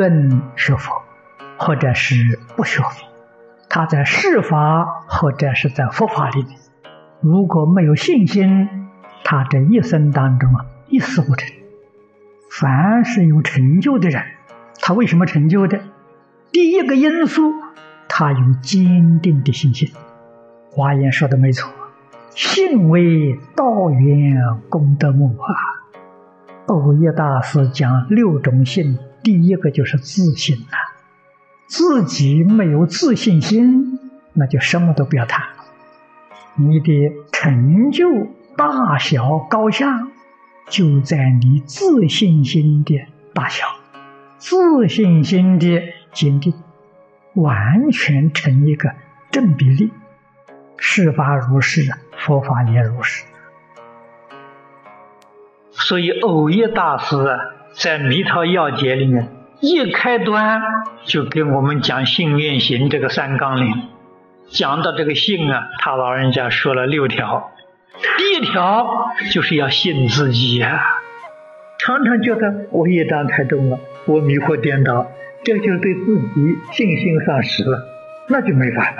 论学佛，或者是不学佛，他在世法或者是在佛法里面，如果没有信心，他这一生当中啊，一事无成。凡是有成就的人，他为什么成就的？第一个因素，他有坚定的信心。华严说的没错，信为道源功德母啊。欧耶大师讲六种信，第一个就是自信啊。自己没有自信心，那就什么都不要谈。你的成就大小高下，就在你自信心的大小、自信心的坚定，完全成一个正比例。事法如是，佛法也如是。所以，偶耶大师啊，在《弥陀要解》里面一开端就给我们讲信愿行这个三纲领，讲到这个信啊，他老人家说了六条，第一条就是要信自己呀。常常觉得我业障太重了，我迷惑颠倒，这就对自己信心丧失了，那就没法了。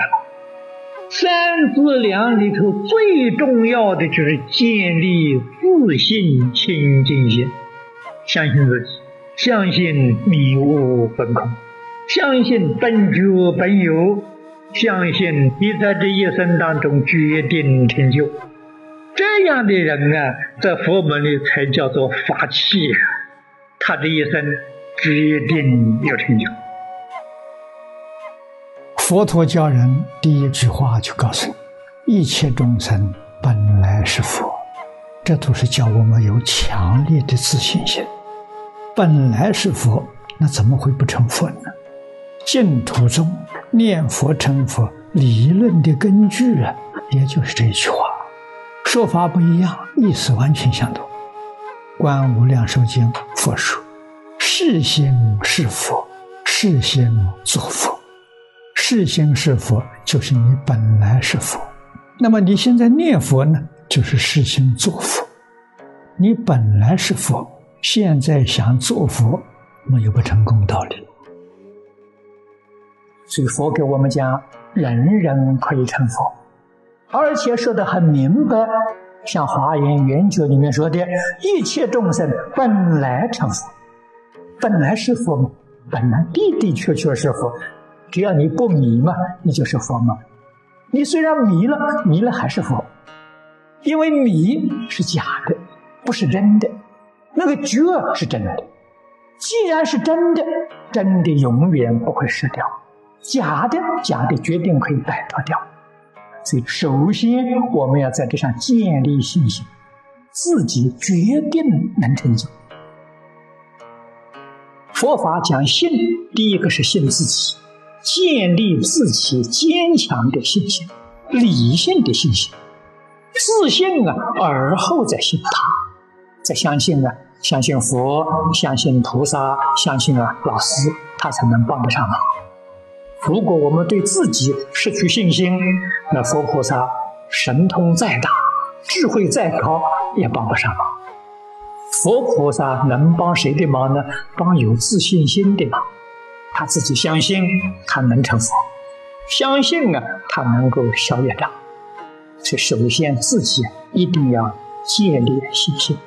三资粮里头最重要的就是建立自信清净心，相信自己，相信迷悟本空，相信本觉本有，相信你在这一生当中决定成就。这样的人啊，在佛门里才叫做法器，他这一生决定有成就。佛陀教人第一句话就告诉你：一切众生本来是佛，这都是叫我们有强烈的自信心。本来是佛，那怎么会不成佛呢？净土中念佛成佛理论的根据啊，也就是这一句话。说法不一样，意思完全相同。观无量寿经佛说：是心是佛，是心作佛。是心是佛，就是你本来是佛。那么你现在念佛呢，就是是心做佛。你本来是佛，现在想做佛，没有不成功道理。所以佛给我们讲，人人可以成佛，而且说的很明白。像《华严圆觉》里面说的，一切众生本来成佛，本来是佛，本来的的确确是佛。只要你不迷嘛，你就是佛嘛。你虽然迷了，迷了还是佛，因为迷是假的，不是真的。那个觉是真的。既然是真的，真的永远不会失掉；假的，假的决定可以摆脱掉。所以，首先我们要在这上建立信心，自己决定能成就。佛法讲信，第一个是信自己。建立自己坚强的信心、理性的信心、自信啊，而后再信他，再相信啊，相信佛，相信菩萨，相信啊老师，他才能帮得上忙。如果我们对自己失去信心，那佛菩萨神通再大，智慧再高，也帮不上忙。佛菩萨能帮谁的忙呢？帮有自信心的忙。他自己相信他能成佛，相信啊，他能够消业障。所以，首先自己一定要建立信心。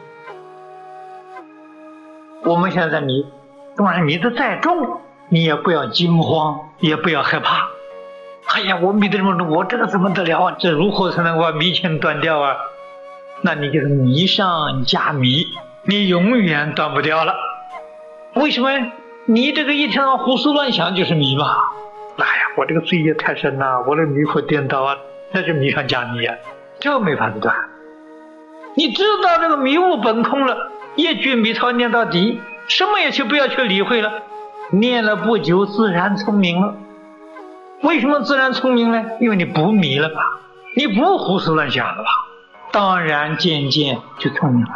我们现在迷，当然迷得再重，你也不要惊慌，也不要害怕。哎呀，我迷得这么重，我这个怎么得了啊？这如何才能把迷情断掉啊？那你就是迷上加迷，你永远断不掉了。为什么？你这个一天到胡思乱想就是迷嘛？哎呀，我这个罪业太深了，我的迷惑颠倒啊，那就迷上加迷啊，这没法子断。你知道这个迷雾本空了，一句弥陀念到底，什么也去不要去理会了，念了不久自然聪明了。为什么自然聪明呢？因为你不迷了吧，你不胡思乱想了吧，当然渐渐就聪明了。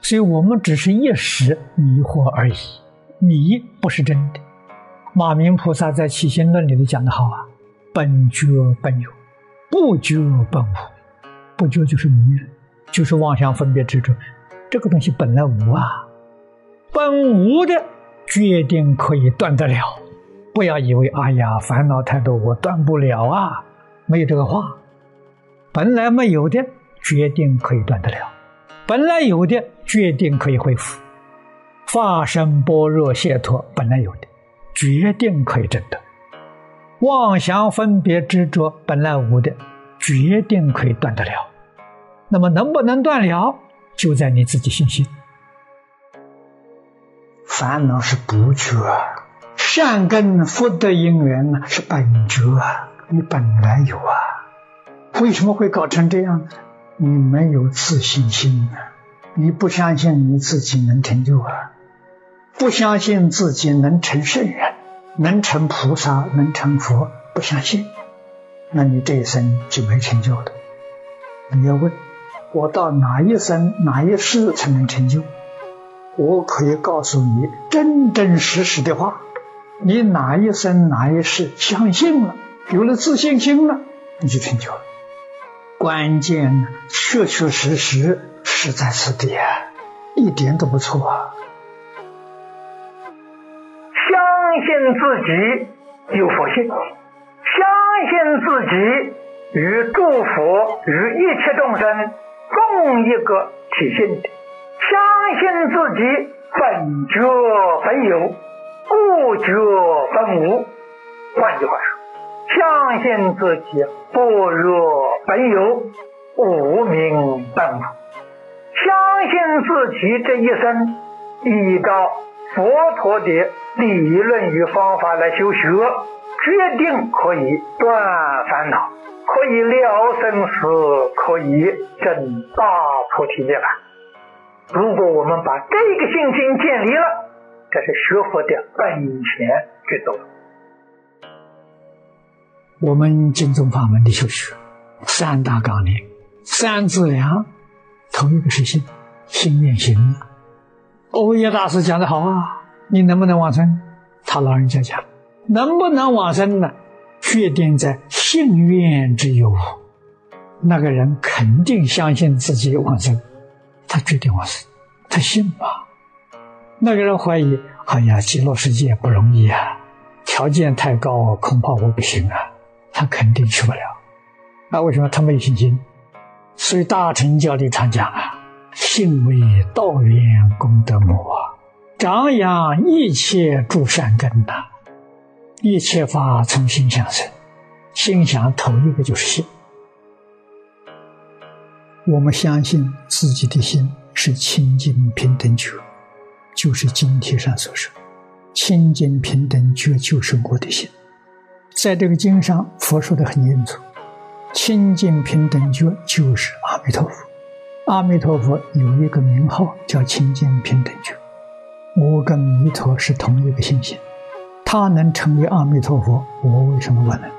所以我们只是一时迷惑而已，迷不是真的。马明菩萨在《起心论》里头讲的好啊：“本觉本有，不觉本无。不觉就是迷人，就是妄想分别执着。这个东西本来无啊，本无的决定可以断得了。不要以为哎呀，烦恼太多，我断不了啊，没有这个话。本来没有的，决定可以断得了；本来有的，决定可以恢复。法身般若解脱本来有的，决定可以证得；妄想分别执着本来无的，决定可以断得了。那么能不能断了，就在你自己信心。烦恼是不觉，善根福德因缘呢是本觉，你本来有啊。为什么会搞成这样呢？你没有自信心啊！你不相信你自己能成就啊！不相信自己能成圣人，能成菩萨，能成佛，不相信，那你这一生就没成就的。你要问，我到哪一生哪一世才能成就？我可以告诉你真真实实的话：你哪一生哪一世相信了，有了自信心了，你就成就了。关键确确实实是在此地，一点都不错啊。相信自己有佛性，相信自己与诸佛与一切众生共一个体性的，相信自己本觉本有，不觉本无。换句话说，相信自己般若本有，无名本无。相信自己这一生依照佛陀的。理论与方法来修学，决定可以断烦恼，可以了生死，可以证大菩提涅槃。如果我们把这个信心建立了，这是学佛的本钱之道。我们净宗法门的修学，三大纲领、三字良，头一个是心，心念行。欧耶大师讲的好啊。你能不能完成？他老人家讲，能不能往生呢？决定在信愿之有。那个人肯定相信自己往生，他决定往生，他信吧。那个人怀疑，哎呀，极乐世界不容易啊，条件太高，恐怕我不行啊，他肯定去不了。那为什么他没信心？所以大乘教里常讲啊，信为道源功德母啊。长养一切诸善根呐，一切法从心想生，心想头一个就是心。我们相信自己的心是清净平等觉，就是经题上所说，清净平等觉就是我的心。在这个经上，佛说的很清楚，清净平等觉就是阿弥陀佛。阿弥陀佛有一个名号叫清净平等觉。我跟弥陀是同一个心性，他能成为阿弥陀佛，我为什么不能？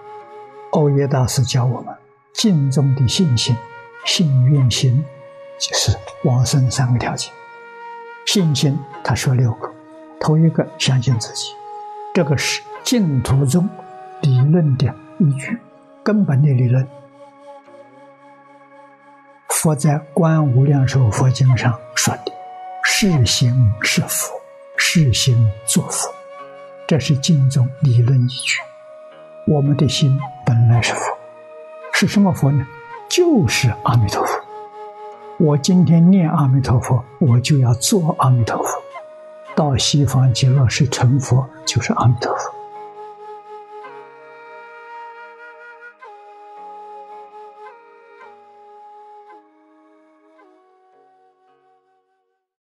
欧耶大师教我们，敬重的信心、信愿心，就是往生三个条件。信心，他说六个，头一个相信自己，这个是净土宗理论的依据，根本的理论。佛在《观无量寿佛经》上说的，是行是佛。是心作佛，这是经中理论依据。我们的心本来是佛，是什么佛呢？就是阿弥陀佛。我今天念阿弥陀佛，我就要做阿弥陀佛。到西方极乐世成佛，就是阿弥陀佛。